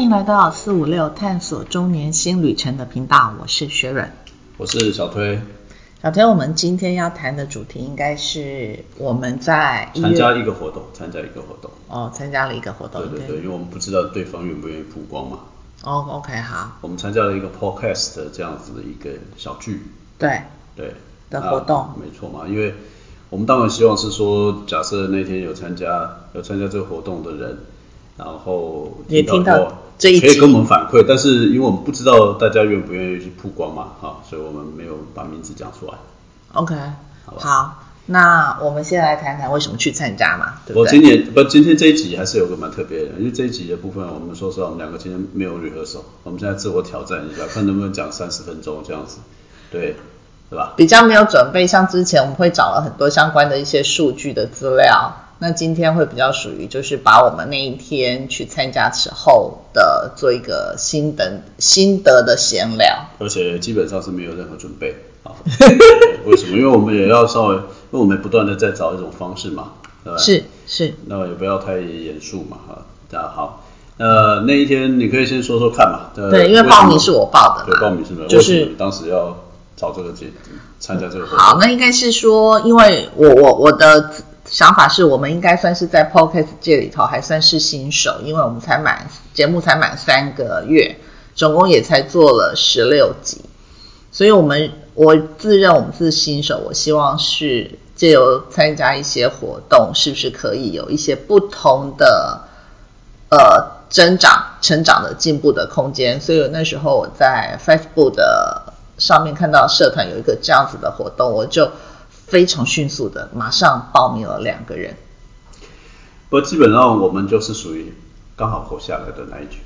欢迎来到四五六探索中年新旅程的频道，我是雪软，我是小推。小推，我们今天要谈的主题应该是我们在参加一个活动，参加一个活动。哦，参加了一个活动。对对对，因为我们不知道对方愿不愿意曝光嘛。哦，OK，好。我们参加了一个 Podcast 这样子的一个小剧。对。对。的活动。没错嘛，因为我们当然希望是说，假设那天有参加有参加这个活动的人。然后也听到这一可以跟我们反馈，但是因为我们不知道大家愿不愿意去曝光嘛，哈，所以我们没有把名字讲出来。OK，好，那我们先来谈谈为什么去参加嘛，对不对？我今年不，今天这一集还是有个蛮特别的，因为这一集的部分，我们说实话，我们两个今天没有绿合手，我们现在自我挑战一下，看能不能讲三十分钟这样子，对，是吧？比较没有准备，像之前我们会找了很多相关的一些数据的资料。那今天会比较属于，就是把我们那一天去参加之后的做一个心得心得的闲聊，而且基本上是没有任何准备啊。为什么？因为我们也要稍微，因为我们不断的在找一种方式嘛，对吧？是是。那也不要太严肃嘛，哈。大家好，呃，那一天你可以先说说看嘛。对，因为报名是我报的对，报名是没有，就是当时要找这个节参加这个活动。好，那应该是说，因为我我我的。想法是我们应该算是在 podcast 界里头还算是新手，因为我们才满节目才满三个月，总共也才做了十六集，所以我们我自认我们是新手，我希望是借由参加一些活动，是不是可以有一些不同的呃增长、成长的进步的空间？所以那时候我在 Facebook 的上面看到社团有一个这样子的活动，我就。非常迅速的，马上报名了两个人。不过基本上我们就是属于刚好活下来的那一群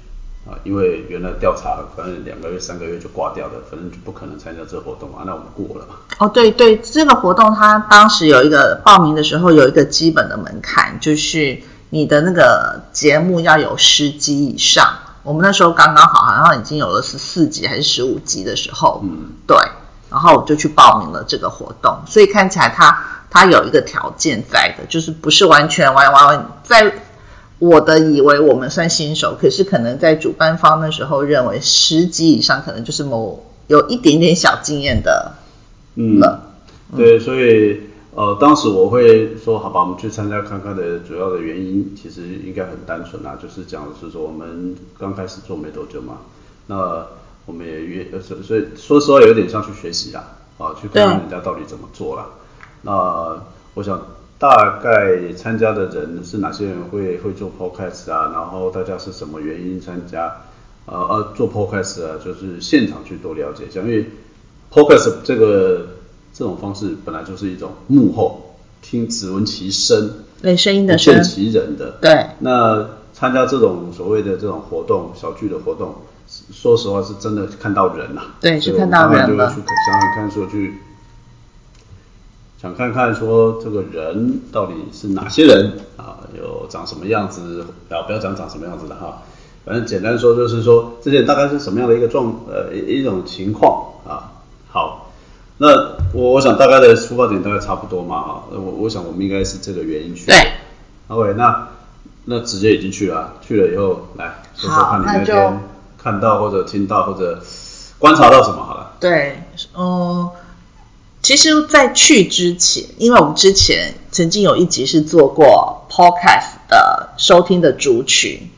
啊，因为原来调查反正两个月、三个月就挂掉了，反正就不可能参加这个活动啊，那我们过了嘛。哦，对对，这个活动它当时有一个报名的时候有一个基本的门槛，就是你的那个节目要有十集以上。我们那时候刚刚好，好像已经有了十四集还是十五集的时候，嗯，对。然后我就去报名了这个活动，所以看起来他他有一个条件在的，就是不是完全完完完在我的以为我们算新手，可是可能在主办方的时候认为十级以上可能就是某有一点点小经验的，嗯，对，所以呃当时我会说好吧，我们去参加看看的主要的原因其实应该很单纯啊，就是讲的是说我们刚开始做没多久嘛，那。我们也约，所所以说实话有点像去学习啦，啊，去看看人家到底怎么做啦。那我想大概参加的人是哪些人会会做 podcast 啊？然后大家是什么原因参加？呃呃，做 podcast 啊，就是现场去多了解一下，因为 podcast 这个这种方式本来就是一种幕后听只闻其声，对声音的声，不见其人的。对。那参加这种所谓的这种活动，小聚的活动。说实话，是真的看到人呐。对，是看到人了。就去想想看，说去想看看说这个人到底是哪些人啊？有长什么样子？啊，不要讲长什么样子的哈，反正简单说就是说这些大概是什么样的一个状呃一种情况啊。好，那我我想大概的出发点大概差不多嘛哈。我我想我们应该是这个原因去。对。OK，那那直接已经去了，去了以后来说说看你那天。看到或者听到或者观察到什么好了？对，嗯，其实，在去之前，因为我们之前曾经有一集是做过 podcast 的收听的主群。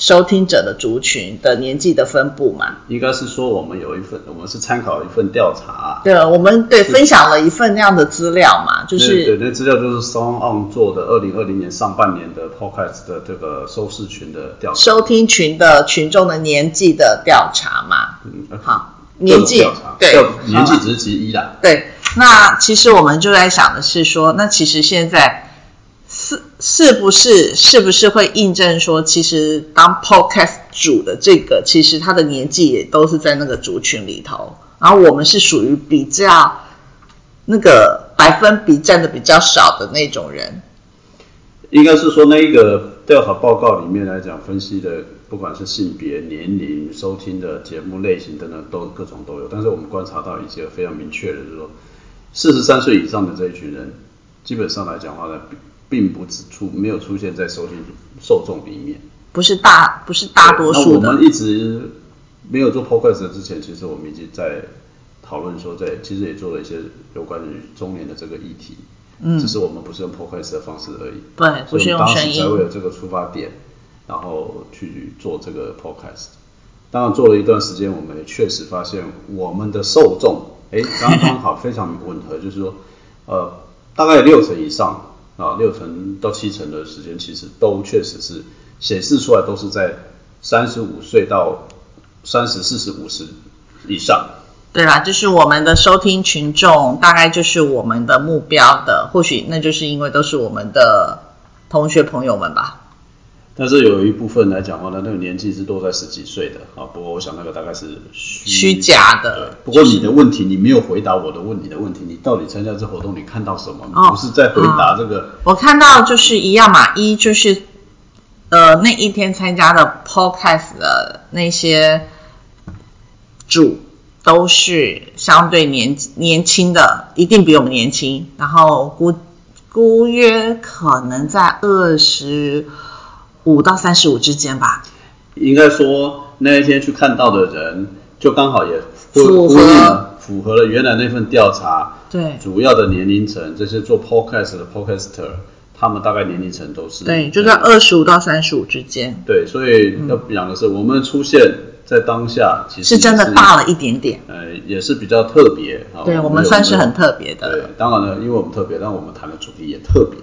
收听者的族群的年纪的分布嘛，应该是说我们有一份，我们是参考一份调查。对，我们对分享了一份那样的资料嘛，就是对，那资料就是 Song On 做的二零二零年上半年的 Podcast 的这个收视群的调查，收听群的群众的年纪的调查嘛。嗯，好，年纪对，年纪只是其一啦。对，那其实我们就在想的是说，那其实现在。是不是是不是会印证说，其实当 podcast 主的这个，其实他的年纪也都是在那个族群里头，然后我们是属于比较那个百分比占的比较少的那种人。应该是说那一个调查报告里面来讲分析的，不管是性别、年龄、收听的节目类型等等，都各种都有。但是我们观察到一些非常明确的，就是说四十三岁以上的这一群人，基本上来讲话呢。并不只出没有出现在收听受众里面，不是大不是大多数的。那我们一直没有做 podcast 之前，其实我们已经在讨论说，在其实也做了一些有关于中年的这个议题。嗯，只是我们不是用 podcast 的方式而已。对，不是用声音。才会有这个出发点，然后去做这个 podcast。当然做了一段时间，我们也确实发现我们的受众，哎，刚刚好非常吻合，就是说，呃，大概六成以上啊，六成到七成的时间，其实都确实是显示出来都是在三十五岁到三十四十五十以上。对啦，就是我们的收听群众，大概就是我们的目标的，或许那就是因为都是我们的同学朋友们吧。但是有一部分来讲的话呢，那个年纪是都在十几岁的啊。不过我想那个大概是虚假的。不过你的问题，你没有回答我的问你的问题，你到底参加这活动你看到什么？不是在回答这个。我看到就是一样嘛，一就是呃那一天参加的 podcast 的那些主。都是相对年年轻的，一定比我们年轻。然后估估约可能在二十五到三十五之间吧。应该说那一天去看到的人，就刚好也符合符合了原来那份调查。对，主要的年龄层，这些做 podcast 的 podcaster，他们大概年龄层都是对，就在二十五到三十五之间。对，所以要讲的是，我们出现。在当下，其实是真的大了一点点，呃，也是比较特别。对我们算是很特别的。对，当然了，因为我们特别，但我们谈的主题也特别，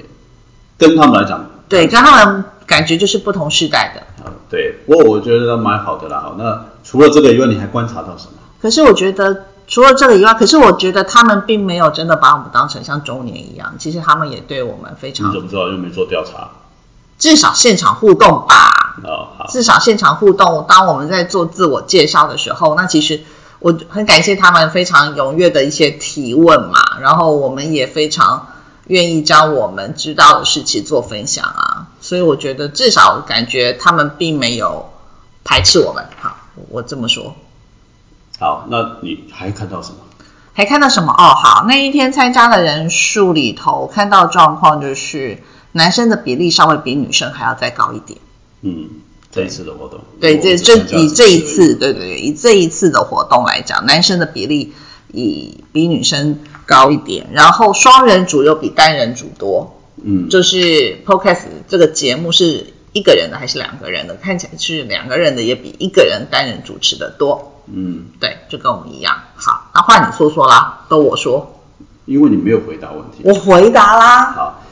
跟他们来讲，对，跟他们感觉就是不同时代的。啊，对，不过我觉得蛮好的啦。那除了这个以外，你还观察到什么？可是我觉得除了这个以外，可是我觉得他们并没有真的把我们当成像中年一样，其实他们也对我们非常。你怎么知道？又没做调查。至少现场互动吧。哦，好。至少现场互动，当我们在做自我介绍的时候，那其实我很感谢他们非常踊跃的一些提问嘛。然后我们也非常愿意将我们知道的事情做分享啊。所以我觉得至少感觉他们并没有排斥我们。好，我这么说。好，那你还看到什么？还看到什么？哦，好，那一天参加的人数里头看到状况就是。男生的比例稍微比女生还要再高一点。嗯，这一次的活动。对，这这以这一次，对对对，以这一次的活动来讲，男生的比例以比女生高一点，然后双人组又比单人组多。嗯，就是 Podcast 这个节目是一个人的还是两个人的？看起来是两个人的，也比一个人单人主持的多。嗯，对，就跟我们一样。好，那换你说说啦，都我说。因为你没有回答问题。我回答啦。好。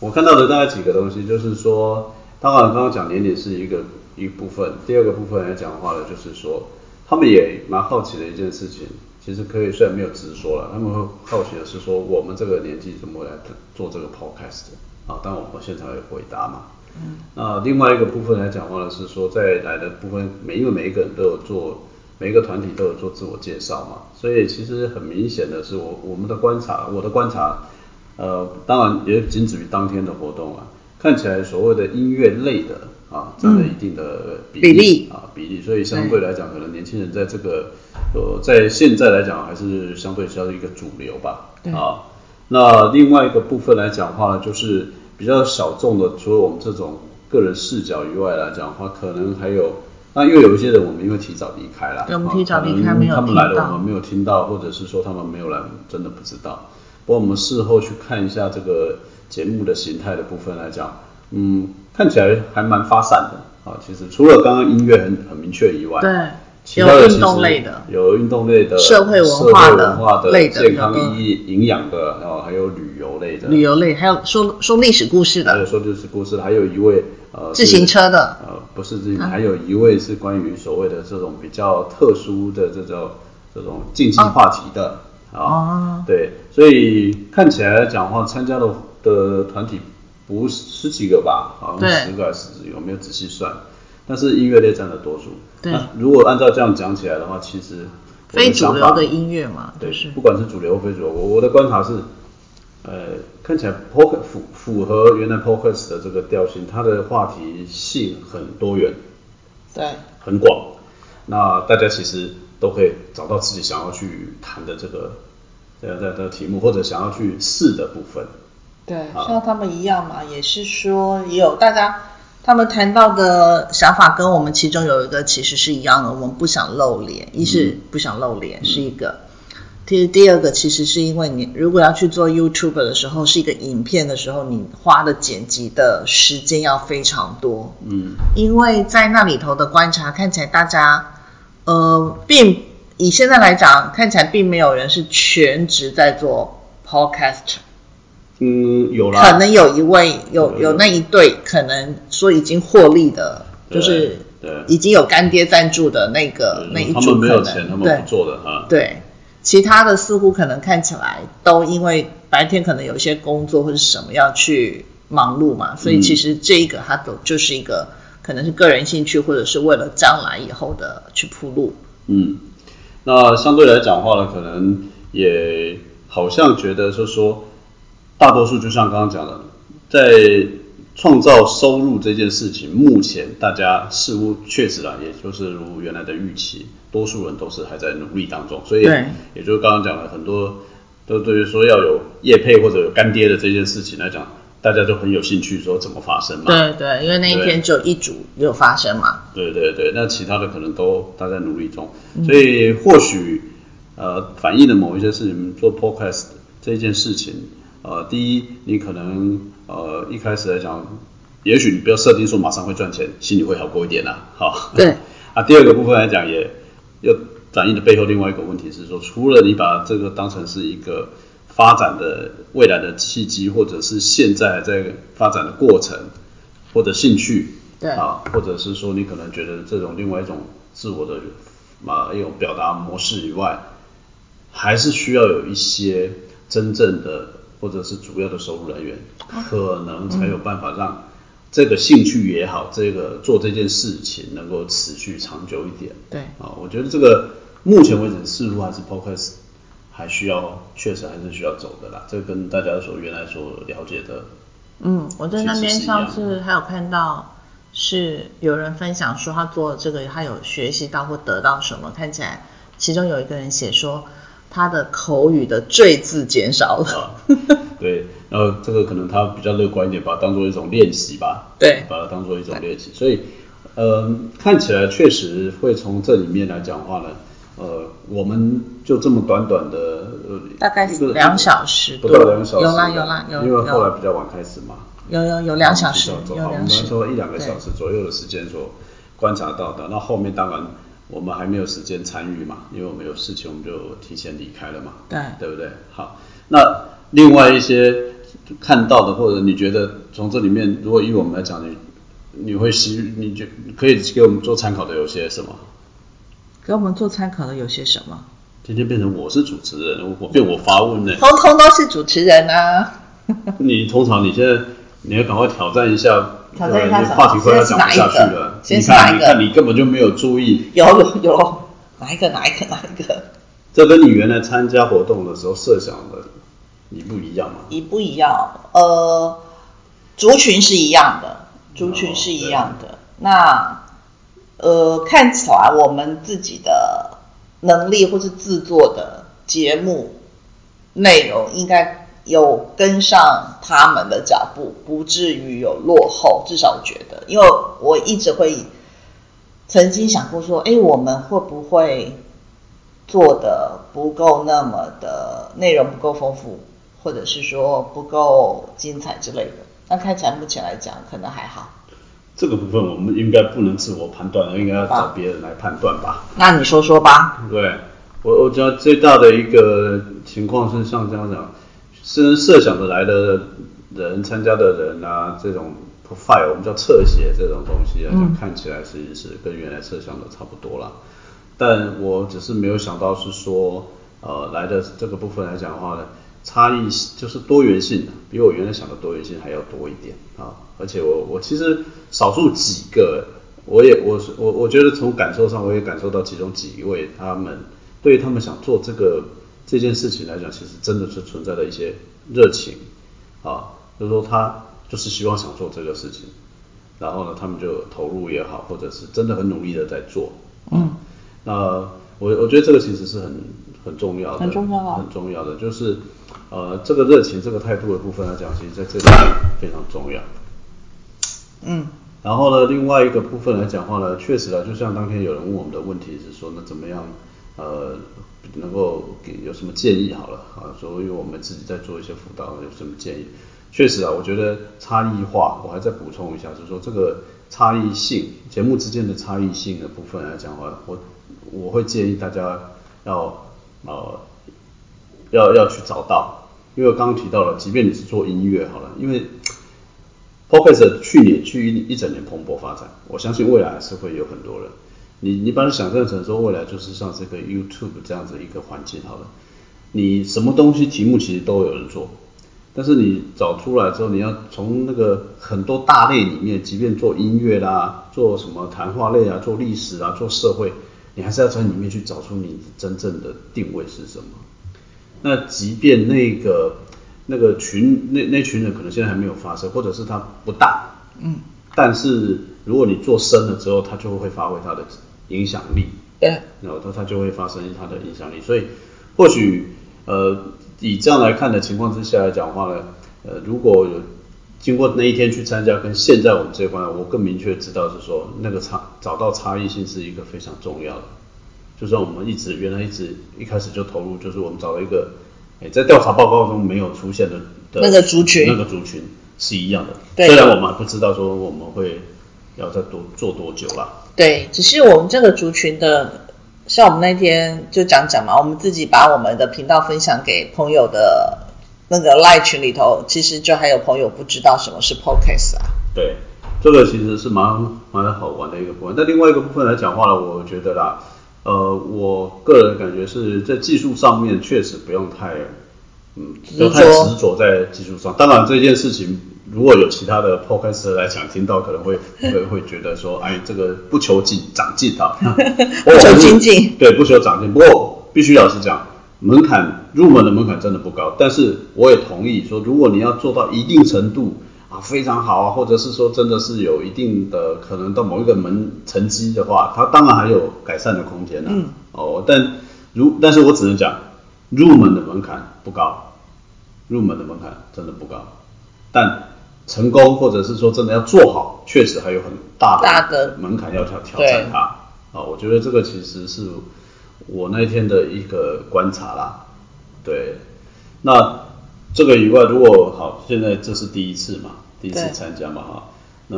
我看到的大概几个东西，就是说，当然刚刚讲年龄是一个一部分，第二个部分来讲的话呢，就是说，他们也蛮好奇的一件事情，其实可以虽然没有直说了，他们会好奇的是说，我们这个年纪怎么来做这个 podcast 啊？当然我们现场有回答嘛。嗯。那另外一个部分来讲的话呢，是说在来的部分，每因为每一个人都有做，每一个团体都有做自我介绍嘛，所以其实很明显的是，我我们的观察，我的观察。呃，当然也仅止于当天的活动啊。看起来所谓的音乐类的啊，占了一定的比例啊比例，所以相对来讲，可能年轻人在这个呃在现在来讲还是相对是一个主流吧。啊，那另外一个部分来讲的话呢，就是比较小众的，除了我们这种个人视角以外来讲的话，可能还有，那因为有一些人我们因为提早离开了，对，我们提早离开没有他们来了我们没有听到，或者是说他们没有来，真的不知道。不过我们事后去看一下这个节目的形态的部分来讲，嗯，看起来还蛮发散的。啊。其实除了刚刚音乐很很明确以外，对，有运动类的，有运动类的，社会文化的类的，健康意义、营养的，然后还有旅游类的，旅游类，还有说说历史故事的，还有说历史故事，还有一位呃自行车的，呃不是自行车，还有一位是关于所谓的这种比较特殊的这种这种竞技话题的。啊，对，所以看起来讲话，参加的的团体不十几个吧，好像十个还是十几个，没有仔细算。但是音乐类占了多数。对，如果按照这样讲起来的话，其实非主流的音乐嘛，对，是不管是主流或非主流，我我的观察是，呃，看起来 p o k e r 符符合原来 podcast 的这个调性，它的话题性很多元，对，很广。那大家其实。都可以找到自己想要去谈的这个这样的题目，或者想要去试的部分。对，像他们一样嘛，也是说也有大家他们谈到的想法跟我们其中有一个其实是一样的，我们不想露脸，一是不想露脸是一个，其实第二个其实是因为你如果要去做 YouTube 的时候，是一个影片的时候，你花的剪辑的时间要非常多，嗯，因为在那里头的观察看起来大家，呃，并以现在来讲，看起来并没有人是全职在做 Podcast。嗯，有啦，可能有一位有有那一对，可能说已经获利的，就是对。已经有干爹赞助的那个那一他们没组可能有钱，他们对。不做的哈。对，其他的似乎可能看起来都因为白天可能有一些工作或者什么要去忙碌嘛，所以嗯其实这一个它都就是一个可能是个人兴趣，或者是为了将来以后的去铺路。嗯，那相对来讲的话呢，可能也好像觉得就是说，大多数就像刚刚讲的，在创造收入这件事情，目前大家似乎确实啊，也就是如原来的预期，多数人都是还在努力当中，所以对也就是刚刚讲的很多都对于说要有业配或者有干爹的这件事情来讲，大家就很有兴趣说怎么发生嘛。对对，因为那一天只有一组有发生嘛。对对对，那其他的可能都大家努力中，嗯所以或许呃反映了某一些事情，做 podcast 这件事情，呃，第一你可能呃一开始来讲，也许你不要设定说马上会赚钱，心里会好过一点啦，好。对。啊，第二个部分来讲，也又反映的背后另外一个问题是说，除了你把这个当成是一个发展的未来的契机，或者是现在在发展的过程，或者兴趣，对啊，或者是说你可能觉得这种另外一种自我的嘛一种表达模式以外，还是需要有一些真正的或者是主要的收入来源，可能才有办法让这个兴趣也好，这个做这件事情能够持续长久一点。对啊，我觉得这个目前为止似乎还是 podcast 还需要，确实还是需要走的啦。这跟大家所原来所了解的嗯，我在那边上次还有看到是有人分享说他做这个，他有学习到或得到什么，看起来其中有一个人写说他的口语的赘字减少了。啊，对，然后这个可能他比较乐观一点，把它当做一种练习吧，对。把它当做一种练习，所以，呃，看起来确实会从这里面来讲话呢，呃，我们就这么短短的，呃，大概是两小时不到两小时，有啦有啦有因为后来比较晚开始嘛，有有有两小时我们，说一两个小时左右的时间所观察到的。那后面当然我们还没有时间参与嘛，因为我们有事情，我们就提前离开了嘛，对对不对？好，那另外一些看到的，或者你觉得从这里面，如果以我们来讲，你你会希，你就可以给我们做参考的有些什么？给我们做参考的有些什么？今天变成我是主持人，我我变我发问呢。通通都是主持人啊。你通常你现在你要赶快挑战一下，挑战一下话题快要讲不下去了。你看，先是哪一个你看，你根本就没有注意，有有有，哪一个哪一个哪一个？这跟你原来参加活动的时候设想的你不一样吗？一不一样？呃，族群是一样的，族群是一样的。那呃，看起来我们自己的能力或是制作的节目内容应该有跟上他们的脚步，不至于有落后。至少我觉得，因为我一直会曾经想过说，哎，我们会不会做的不够那么的内容不够丰富，或者是说不够精彩之类的。那看起来目前来讲，可能还好。这个部分我们应该不能自我判断，应该要找别人来判断吧？那你说说吧。对，我我觉得最大的一个情况是像这样讲，是设想的来的人、参加的人啊，这种 profile 我们叫侧写这种东西来讲，嗯看起来其实是跟原来设想的差不多啦。但我只是没有想到是说，呃，来的这个部分来讲的话呢，差异就是多元性，比我原来想的多元性还要多一点啊。而且我我其实少数几个，我也我是我我觉得从感受上，我也感受到其中几位他们对于他们想做这个这件事情来讲，其实真的是存在的一些热情啊，就是说他就是希望想做这个事情，然后呢，他们就投入也好，或者是真的很努力的在做。嗯，那我我觉得这个其实是很很重要的，很重要啊很重要的，就是呃这个热情、这个态度的部分来讲，其实在这里非常重要。嗯，然后呢，另外一个部分来讲话呢，确实啊，就像当天有人问我们的问题是说，那怎么样呃能够给有什么建议好了啊？所以我们自己在做一些辅导，有什么建议？确实啊，我觉得差异化，我还再补充一下，就是说这个差异性节目之间的差异性的部分来讲的话，我我会建议大家要呃要要去找到，因为我刚刚提到了，即便你是做音乐好了，因为 Podcast 去年去一一整年蓬勃发展，我相信未来还是会有很多人。你你把它想象成说未来就是像这个 YouTube 这样子一个环境好了，你什么东西题目其实都有人做，但是你找出来之后，你要从那个很多大类里面，即便做音乐啦，做什么谈话类啊，做历史啊，做社会，你还是要从里面去找出你真正的定位是什么。那即便那个那个群那那群人可能现在还没有发生，或者是他不大，嗯，但是如果你做深了之后，他就会发挥他的影响力，对，然后他他就会发生它的影响力。所以或许呃以这样来看的情况之下来讲话呢，呃如果有经过那一天去参加，跟现在我们这一关，我更明确知道是说那个差找到差异性是一个非常重要的。就算我们一直原来一直一开始就投入，就是我们找了一个，诶，在调查报告中没有出现的的那个族群那个族群是一样的。对虽然我们还不知道说我们会要再多做多久啦。对，只是我们这个族群的，像我们那天就讲讲嘛，我们自己把我们的频道分享给朋友的那个赖群里头，其实就还有朋友不知道什么是 Podcast 啊。对，这个其实是蛮蛮好玩的一个部分。但另外一个部分来讲话呢，我觉得啦，呃，我个人感觉是在技术上面确实不用太，不要太执着在技术上。当然这件事情，如果有其他的 podcast 来讲，听到可能会 会会觉得说，哎，这个不求进长进啊，不求精进。对，不求长进。不过必须老实讲，门槛入门的门槛真的不高，但是我也同意说，如果你要做到一定程度啊，非常好啊，或者是说真的是有一定的可能到某一个门成绩的话，它当然还有改善的空间呢、嗯。哦，但如但是我只能讲，入门的门槛不高，入门的门槛真的不高，但成功或者是说真的要做好，确实还有很大的门槛要挑挑战它。啊，我觉得这个其实是我那天的一个观察啦。对，那这个以外，如果好，现在这是第一次嘛，第一次参加嘛哈，那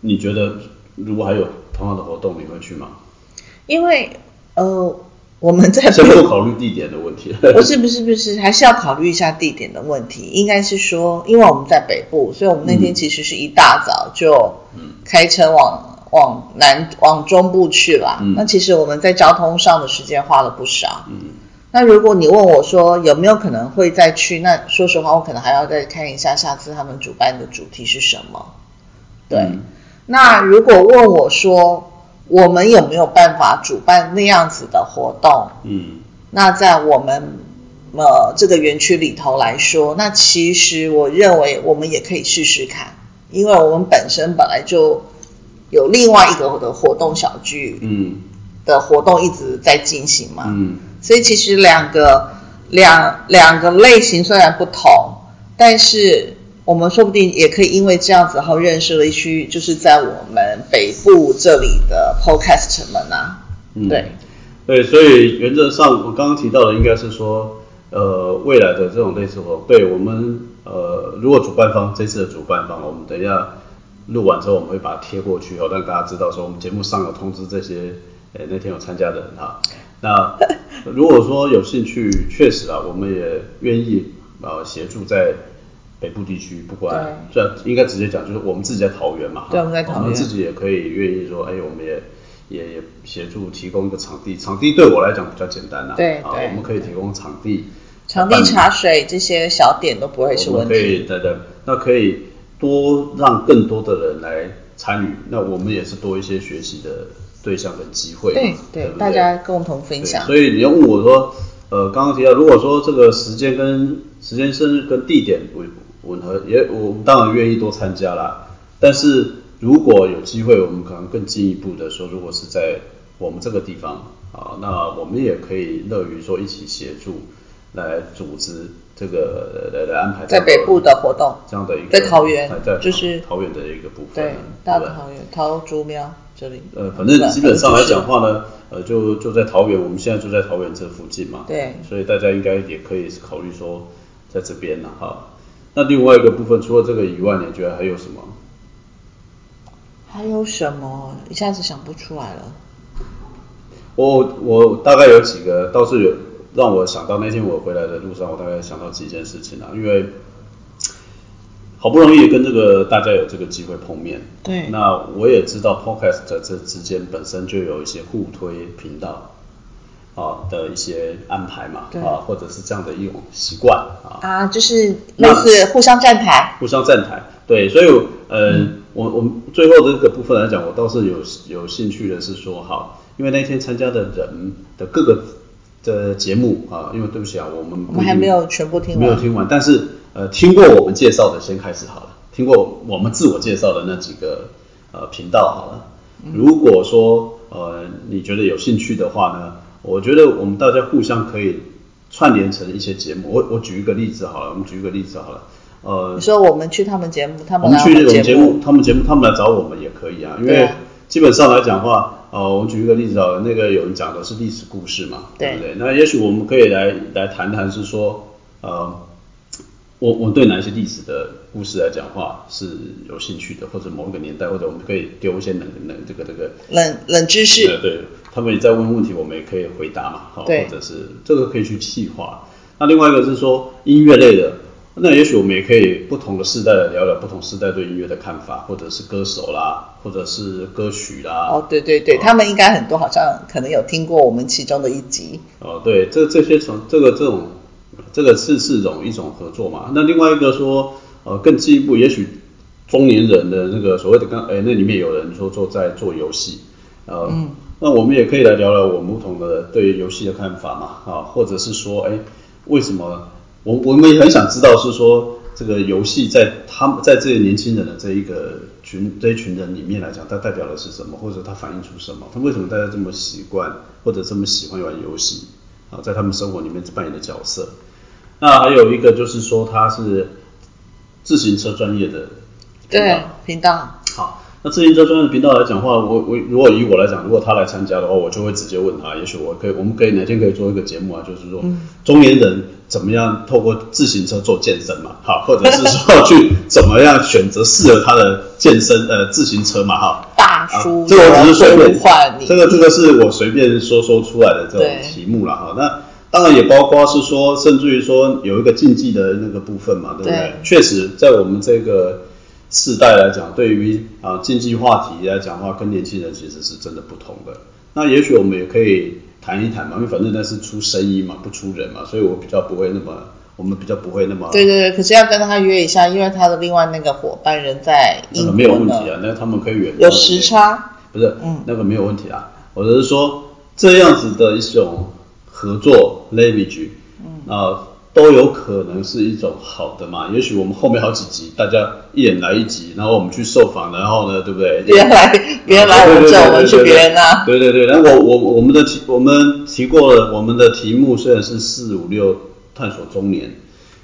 你觉得如果还有同样的活动，你会去吗？因为呃，我们在先不考虑地点的问题。不是不是不是，还是要考虑一下地点的问题。应该是说，因为我们在北部，所以我们那天嗯其实是一大早就开车往往南往中部去了。嗯那其实我们在交通上的时间花了不少。嗯那如果你问我说有没有可能会再去，那说实话，我可能还要再看一下下次他们主办的主题是什么。对，嗯那如果问我说我们有没有办法主办那样子的活动？嗯。那在我们呃这个园区里头来说，那其实我认为我们也可以试试看，因为我们本身本来就有另外一个的活动小聚嗯。的活动一直在进行嘛，嗯。所以其实两个两两个类型虽然不同，但是我们说不定也可以因为这样子，然后认识了一区，就是在我们北部这里的 podcast 们啊，嗯，对。对，所以原则上我刚刚提到的应该是说，呃，未来的这种类似活动，对我们呃，如果主办方这次的主办方，我们等一下录完之后，我们会把它贴过去哦，让大家知道说我们节目上有通知这些，呃，那天有参加的人哈。那如果说有兴趣，确实啊，我们也愿意呃协助在北部地区，不管这应该直接讲，就是我们自己在桃园嘛，对我们在桃园。我们自己也可以愿意说，哎，我们也也也协助提供一个场地，场地对我来讲比较简单啦，啊，对啊我们可以提供场地，场地、茶水这些小点都不会是问题。对对，那可以多让更多的人来参与，那我们也是多一些学习的对象跟机会嘛，对对对，大家共同分享。所以你要问我说，呃，刚刚提到，如果说这个时间跟时间是跟地点吻吻合，也我们当然愿意多参加啦。但是如果有机会，我们可能更进一步的说，如果是在我们这个地方啊，那我们也可以乐于说一起协助，来组织这个来来安排在北部的活动，这样的一个在桃园在就是桃园的一个部分，对，大桃园桃竹苗这里。呃，反正基本上来讲话呢，呃，就就在桃园，我们现在就在桃园这附近嘛，对，所以大家应该也可以考虑说在这边了哈。那另外一个部分，除了这个以外，你觉得还有什么？还有什么？一下子想不出来了。我我大概有几个，倒是有让我想到那天我回来的路上，我大概想到几件事情啊，因为好不容易跟这个大家有这个机会碰面，对，那我也知道 Podcast 这之间本身就有一些互推频道啊的一些安排嘛，啊，或者是这样的一种习惯啊，啊，就是类似互相站台，互相站台，对，所以呃，我我们最后这个部分来讲，我倒是有有兴趣的是说，好。因为那天参加的人的各个的节目啊，因为对不起啊，我们我们还没有全部听完，没有听完，但是呃，听过我们介绍的先开始好了，听过我们自我介绍的那几个呃频道好了。如果说呃你觉得有兴趣的话呢，我觉得我们大家互相可以串联成一些节目。我我举一个例子好了，我们举一个例子好了，呃，你说我们去他们节目，他们我们去我们节目，他们节目他们来找我们也可以啊，因为基本上来讲话。呃，我们举一个例子啊，那个有人讲的是历史故事嘛，对不对？那也许我们可以来来谈谈，是说，呃，我我对哪一些历史的故事来讲话是有兴趣的，或者某一个年代，或者我们可以丢一些冷冷这个这个冷冷知识，对，他们也在问问题，我们也可以回答嘛，好，或者是这个可以去细化。那另外一个是说音乐类的。那也许我们也可以不同的世代来聊聊不同世代对音乐的看法，或者是歌手啦，或者是歌曲啦。哦，对对对，他们应该很多，好像可能有听过我们其中的一集。哦，对，这这些从这个这种这个是是种一种合作嘛。那另外一个说，呃，更进一步，也许中年人的那个所谓的刚，哎，那里面有人说做在做游戏，呃，那我们也可以来聊聊我们不同的对游戏的看法嘛，啊，或者是说，哎，为什么？我我们也很想知道，是说这个游戏在他们在这些年轻人的这一个群这一群人里面来讲，它代表的是什么，或者它反映出什么？他为什么大家这么习惯或者这么喜欢玩游戏啊？在他们生活里面扮演的角色。那还有一个就是说，他是自行车专业的对频道。好。那自行车专业频道来讲话，我我如果以我来讲，如果他来参加的话，我就会直接问他，也许我可以，我们可以哪天可以做一个节目啊，就是说中年人怎么样透过自行车做健身嘛，好，或者是说 去怎么样选择适合他的健身呃自行车嘛，哈。大叔，这个只是随便，这个这个是我随便说说出来的这种题目了哈。那当然也包括是说，甚至于说有一个竞技的那个部分嘛，对不对？确实，在我们这个。世代来讲，对于啊竞技话题来讲的话，跟年轻人其实是真的不同的。那也许我们也可以谈一谈嘛，因为反正那是出声音嘛，不出人嘛，所以我比较不会那么，我们比较不会那么。对对对，可是要跟他约一下，因为他的另外那个伙伴人在英国没有问题啊，那他们可以远。有时差。不是，嗯，那个没有问题啊。我只是说这样子的一种合作 leverage，嗯啊。都有可能是一种好的嘛？也许我们后面好几集，大家一人来一集，然后我们去受访，然后呢，对不对？别人来，别人来，我们叫我们去别人那。对对对，然后我我我们的题，我们提过了，我们的题目虽然是四五六探索中年，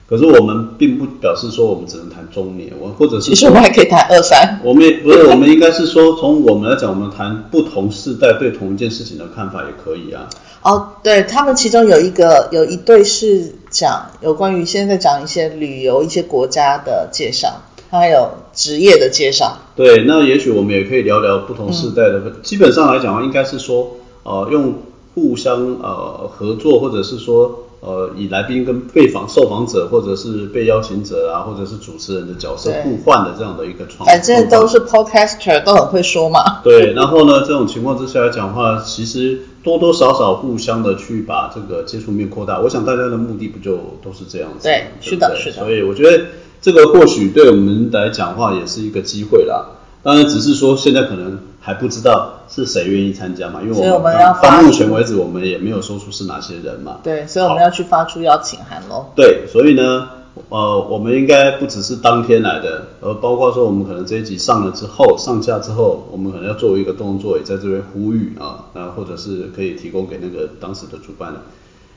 可是我们并不表示说我们只能谈中年，我或者是其实我们还可以谈二三。我们不是，我们应该是说从我们来讲，我们谈不同世代对同一件事情的看法也可以啊。哦，对他们其中有一个有一对是讲有关于现在讲一些旅游一些国家的介绍，他还有职业的介绍。对，那也许我们也可以聊聊不同时代的。基本上来讲应该是说，呃，用互相呃合作，或者是说。呃，以来宾跟被访受访者，或者是被邀请者啊，或者是主持人的角色互换的这样的一个创，反正都是 podcaster，都很会说嘛。对，然后呢，这种情况之下来讲话，其实多多少少互相的去把这个接触面扩大。我想大家的目的不就都是这样子？对，是的，是的。所以我觉得这个或许对我们来讲话也是一个机会啦。当然，只是说现在可能还不知道是谁愿意参加嘛，因为我们到目前为止我们也没有说出是哪些人嘛。对，所以我们要去发出邀请函喽。对，所以呢，呃，我们应该不只是当天来的，而包括说我们可能这一集上了之后，上架之后，我们可能要作为一个动作，也在这边呼吁啊，那或者是可以提供给那个当时的主办人，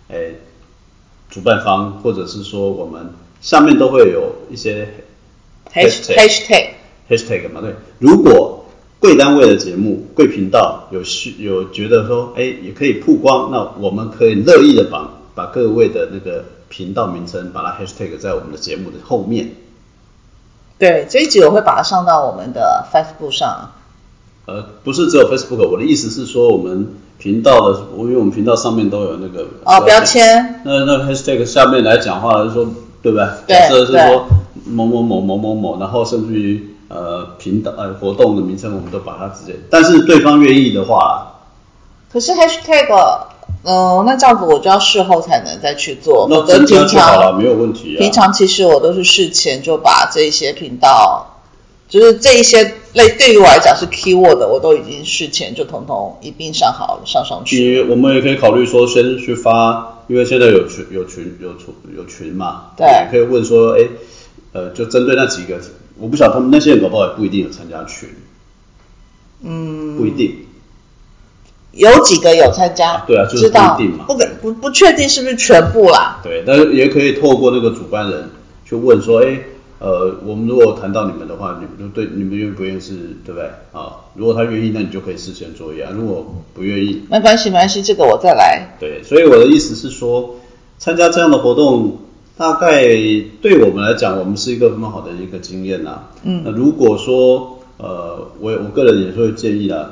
哎，主办方或者是说我们下面都会有一些 hashtag hashtag 嘛，对，如果贵单位的节目、贵频道有需有觉得说，哎，也可以曝光，那我们可以乐意的把把各位的那个频道名称把它 hashtag 在我们的节目的后面。对，这一集我会把它上到我们的 Facebook 上。呃，不是只有 Facebook，我的意思是说，我们频道的，因为我们频道上面都有那个哦标签。那那 hashtag 下面来讲话，就说对不对？对。假设是说某某某某某某，然后甚至于呃频道呃活动的名称，我们都把它直接。但是对方愿意的话，可是 hashtag。嗯，那这样子我就要事后才能再去做，否则平常没有问题。平常其实我都是事前就把这些频道，就是这一些类对于我来讲是 keyword，我都已经事前就统统一并上好了，上上去。我们也可以考虑说先去发，因为现在有群有群有群有群嘛，对，可以问说，哎，呃，就针对那几个，我不晓得他们那些人搞不好也不一定有参加群，嗯，不一定。有几个有参加，对啊，就是不一定嘛，不不不确定是不是全部啦。对，但是也可以透过那个主办人去问说，哎，呃，我们如果谈到你们的话，你们对你们愿不愿意是，对不对？啊，如果他愿意，那你就可以事先作业啊。如果不愿意，没关系，没关系，这个我再来。对，所以我的意思是说，参加这样的活动，大概对我们来讲，我们是一个很好的一个经验呐。嗯，那如果说，呃，我我个人也是会建议啊。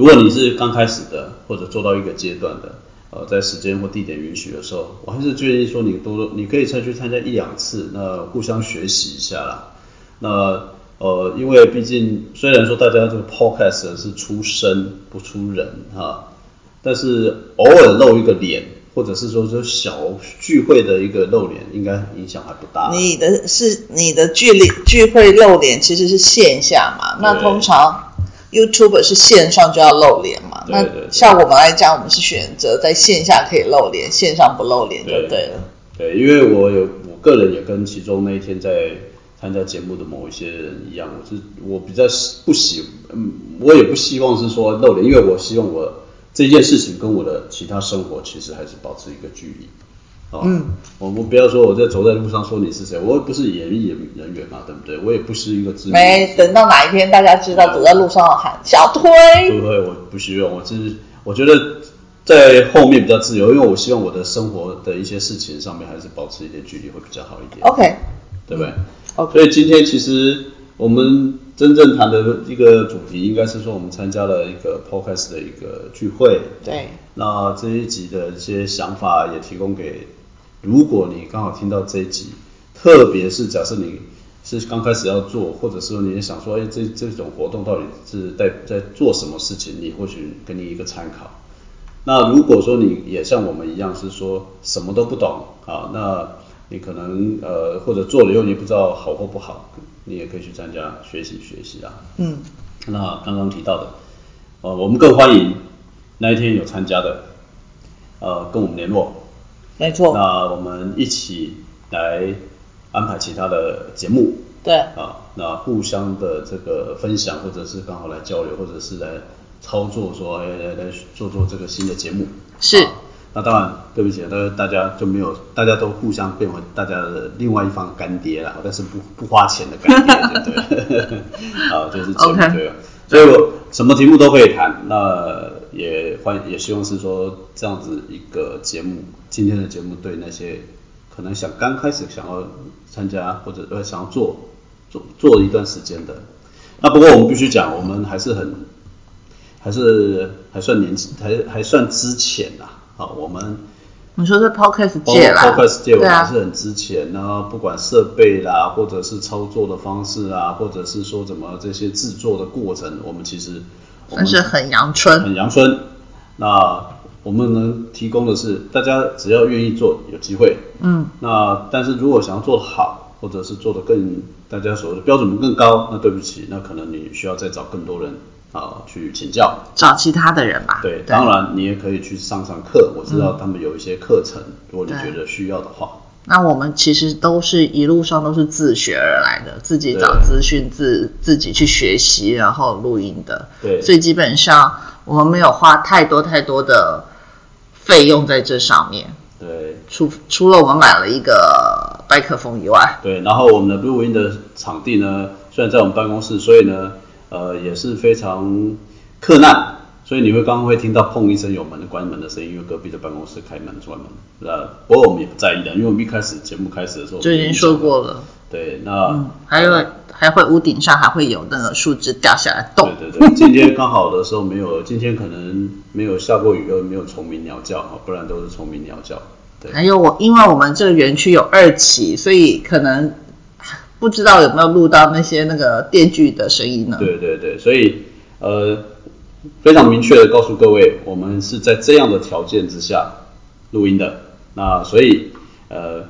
如果你是刚开始的，或者做到一个阶段的，呃，在时间或地点允许的时候，我还是建议说你多，你可以再去参加一两次，那互相学习一下啦。那呃，因为毕竟虽然说大家这个 podcast 是出声不出人哈，但是偶尔露一个脸，或者是说就小聚会的一个露脸，应该影响还不大。你的是你的聚力聚会露脸其实是线下嘛？那通常。YouTube 是线上就要露脸嘛？那像我们来讲，我们是选择在线下可以露脸，线上不露脸就对了。对，因为我有我个人也跟其中那一天在参加节目的某一些人一样，我是我比较不喜，嗯，我也不希望是说露脸，因为我希望我这件事情跟我的其他生活其实还是保持一个距离。嗯，我们不要说我在走在路上说你是谁，我也不是演艺人员嘛，对不对？我也不是一个知名。没等到哪一天大家知道走在路上喊小推。不会，我不希望，我是我觉得在后面比较自由，因为我希望我的生活的一些事情上面还是保持一点距离会比较好一点。OK，对不对？OK。所以今天其实我们真正谈的一个主题，应该是说我们参加了一个 Podcast 的一个聚会。对。那这一集的一些想法也提供给。如果你刚好听到这一集，特别是假设你是刚开始要做，或者是你也想说，哎，这这种活动到底是在在做什么事情？你或许给你一个参考。那如果说你也像我们一样是说什么都不懂啊，那你可能呃或者做了以后你不知道好或不好，你也可以去参加学习学习啊。嗯。那刚刚提到的，呃，我们更欢迎那一天有参加的，呃，跟我们联络。没错，那我们一起来安排其他的节目，对，啊，那互相的这个分享，或者是刚好来交流，或者是来操作，说哎来来做做这个新的节目，是，那当然对不起，那大家就没有，大家都互相变为大家的另外一方干爹了，但是不不花钱的干爹，对不对？啊，就是节目对，所以我什么题目都可以谈，那也欢也希望是说这样子一个节目。今天的节目对那些可能想刚开始想要参加或者呃想要做做做一段时间的，那不过我们必须讲，我们还是很还是还算年轻，还还算之前呐。好，我们你说是 podcast 界啦，podcast 界我们还是很之前，然后不管设备啦，或者是操作的方式啊，或者是说怎么这些制作的过程，我们其实算是很阳春，很阳春。那我们能提供的是，大家只要愿意做，有机会。嗯。那但是如果想要做得好，或者是做得更大家所谓的标准更高，那对不起，那可能你需要再找更多人啊去请教。找其他的人吧。对，当然你也可以去上上课，我知道他们有一些课程，如果你觉得需要的话。那我们其实都是一路上都是自学而来的，自己找资讯，自自己去学习，然后录音的。对。所以基本上我们没有花太多太多的。费用在这上面，对除除了我们买了一个麦克风以外，对，然后我们的录音的场地呢，虽然在我们办公室，所以呢，呃，也是非常困难，所以你会刚刚会听到砰一声有门关门的声音，因为隔壁的办公室开门关门。呃，不过我们也不在意的，因为我们一开始节目开始的时候就已经说过了。对，那嗯，还有还会屋顶上还会有那个树枝掉下来动。对对对，今天刚好的时候没有，今天可能没有下过雨，又没有虫鸣鸟叫啊，不然都是虫鸣鸟叫。对，还有我，因为我们这个园区有二期，所以可能不知道有没有录到那些那个电锯的声音呢？对对对，所以呃，非常明确的告诉各位，我们是在这样的条件之下录音的，那所以呃，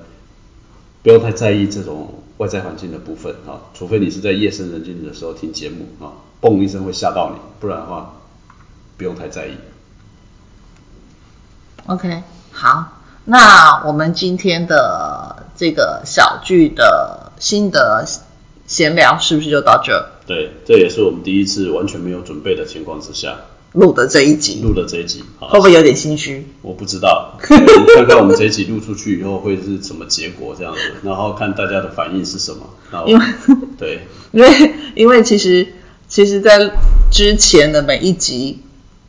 不要太在意这种。外在环境的部分啊，除非你是在夜深人静的时候听节目啊，嘣一声会吓到你，不然的话不用太在意。OK，好，那我们今天的这个小剧的心得闲聊是不是就到这？对，这也是我们第一次完全没有准备的情况之下。录的这一集，录的这一集，会不会有点心虚？我不知道，看看我们这一集录出去以后会是什么结果这样子，然后看大家的反应是什么。因为对，因为因为其实其实，在之前的每一集，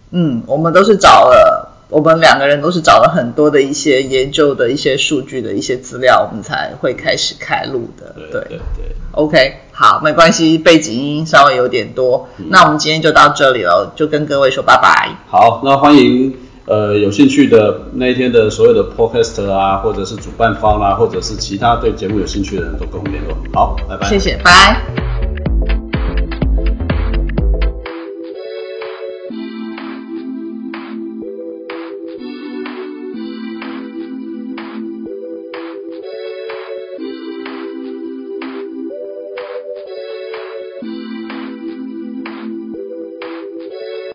嗯，我们都是找了，我们两个人都是找了很多的一些研究的一些数据的一些资料，我们才会开始开录的。对对对，OK。好，没关系，背景音稍微有点多。那我们今天就到这里了，就跟各位说拜拜。好，那欢迎呃有兴趣的那一天的所有的 podcast 啊，或者是主办方啊，或者是其他对节目有兴趣的人都跟我们联络。好，拜拜。谢谢，拜。